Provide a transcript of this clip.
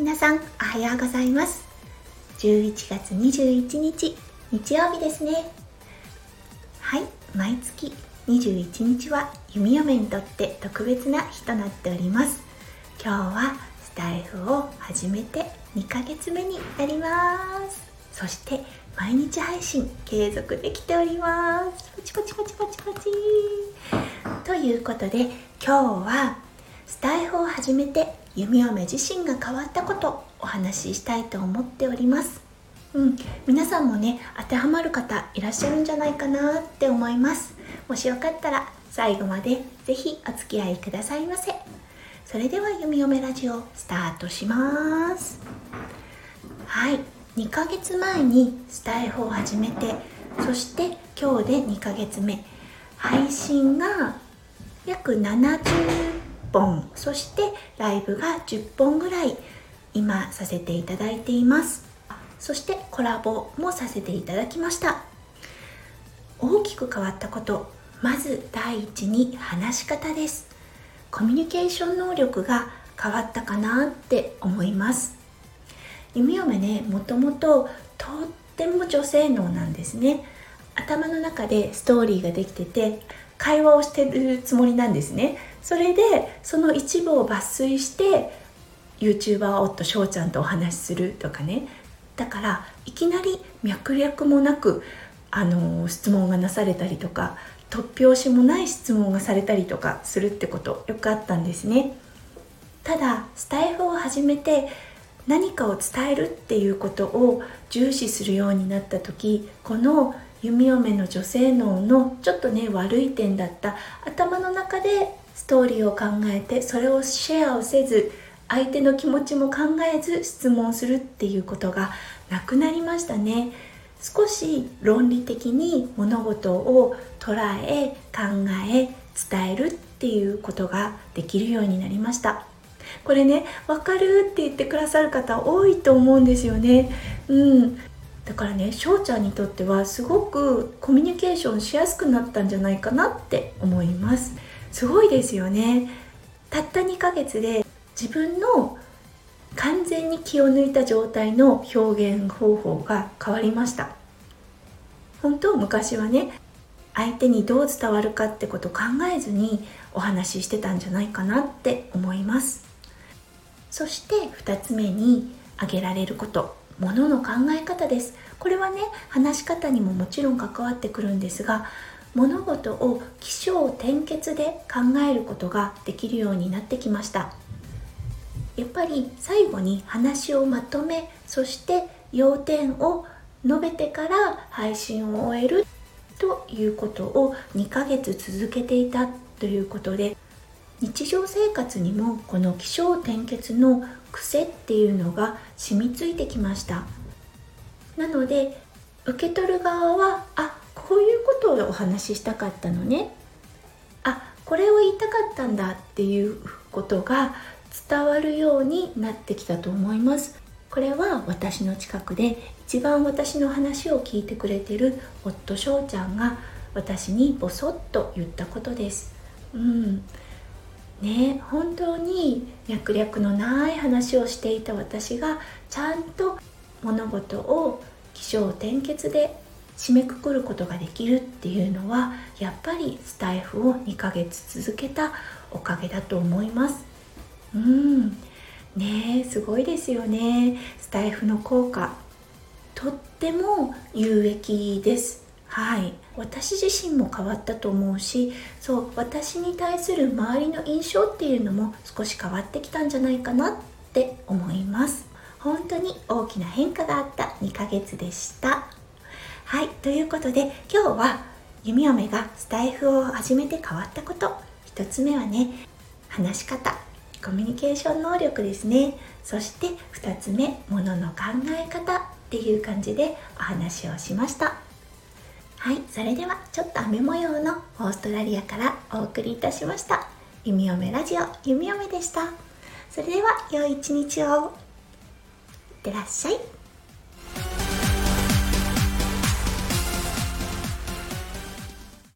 皆さんおはようございます。11月21日日曜日ですね。はい毎月21日は弓嫁にとって特別な日となっております。今日はスタイフを始めて2ヶ月目になります。そして毎日配信継続できております。パチパチパチパチパチ。ということで今日はスタイフを始めて弓嫁自身が変わったことお話ししたいと思っております。うん皆さんもね当てはまる方いらっしゃるんじゃないかなって思います。もしよかったら最後まで是非お付き合いくださいませ。それでは弓嫁ラジオスタートします。はい2ヶ月前にスタイフを始めてそして今日で2ヶ月目。配信が約70本そしてライブが10本ぐらい今させていただいています。そしてコラボもさせていただきました。大きく変わったことまず第一に話し方です。コミュニケーション能力が変わったかなって思います。弓嫁ねもともととっても女性脳なんですね。頭の中でストーリーができてて会話をしてるつもりなんですね。それでその一部を抜粋して YouTuber 夫翔ちゃんとお話しするとかね。だからいきなり脈略もなくあの質問がなされたりとか突拍子もない質問がされたりとかするってことよくあったんですね。ただスタイフを始めて何かを伝えるっていうことを重視するようになった時この弓嫁の女性脳のちょっとね悪い点だった頭の中でストーリーを考えてそれをシェアをせず相手の気持ちも考えず質問するっていうことがなくなりましたね。少し論理的に物事を捉え考え伝えるっていうことができるようになりました。これね分かるって言ってくださる方多いと思うんですよね。うん。だからね翔ちゃんにとってはすごくコミュニケーションしやすくなったんじゃないかなって思います。すごいですよね。たった2ヶ月で自分の完全に気を抜いた状態の表現方法が変わりました。本当昔はね相手にどう伝わるかってこと考えずにお話ししてたんじゃないかなって思います。そして2つ目に挙げられること。ものの考え方です。これはね話し方にももちろん関わってくるんですが物事を起承転結で考えることができるようになってきました。やっぱり最後に話をまとめそして要点を述べてから配信を終えるということを2ヶ月続けていたということで日常生活にもこの起承転結の癖っていうのが染みついてきました。なので受け取る側はあこういうこことをお話ししたかったのね。あこれを言いたかったんだっていうことが伝わるようになってきたと思います。これは私の近くで一番私の話を聞いてくれてる夫翔ちゃんが私にボソッと言ったことです。うん。ね本当に脈略のない話をしていた私がちゃんと物事を起承転結で締めくくることができるっていうのはやっぱりスタイフを2ヶ月続けたおかげだと思います。うん。ねすごいですよね。スタイフの効果とっても有益です。はい。私自身も変わったと思うしそう私に対する周りの印象っていうのも少し変わってきたんじゃないかなって思います。本当に大きな変化があった2ヶ月でした。はいということで今日は弓嫁がスタイフを始めて変わったこと。1つ目はね話し方。コミュニケーション能力ですね。そして2つ目ものの考え方。っていう感じでお話をしました。はいそれではちょっと雨模様のオーストラリアからお送りいたしました。弓嫁ラジオ弓嫁でした。それでは良い一日を。いってらっしゃい。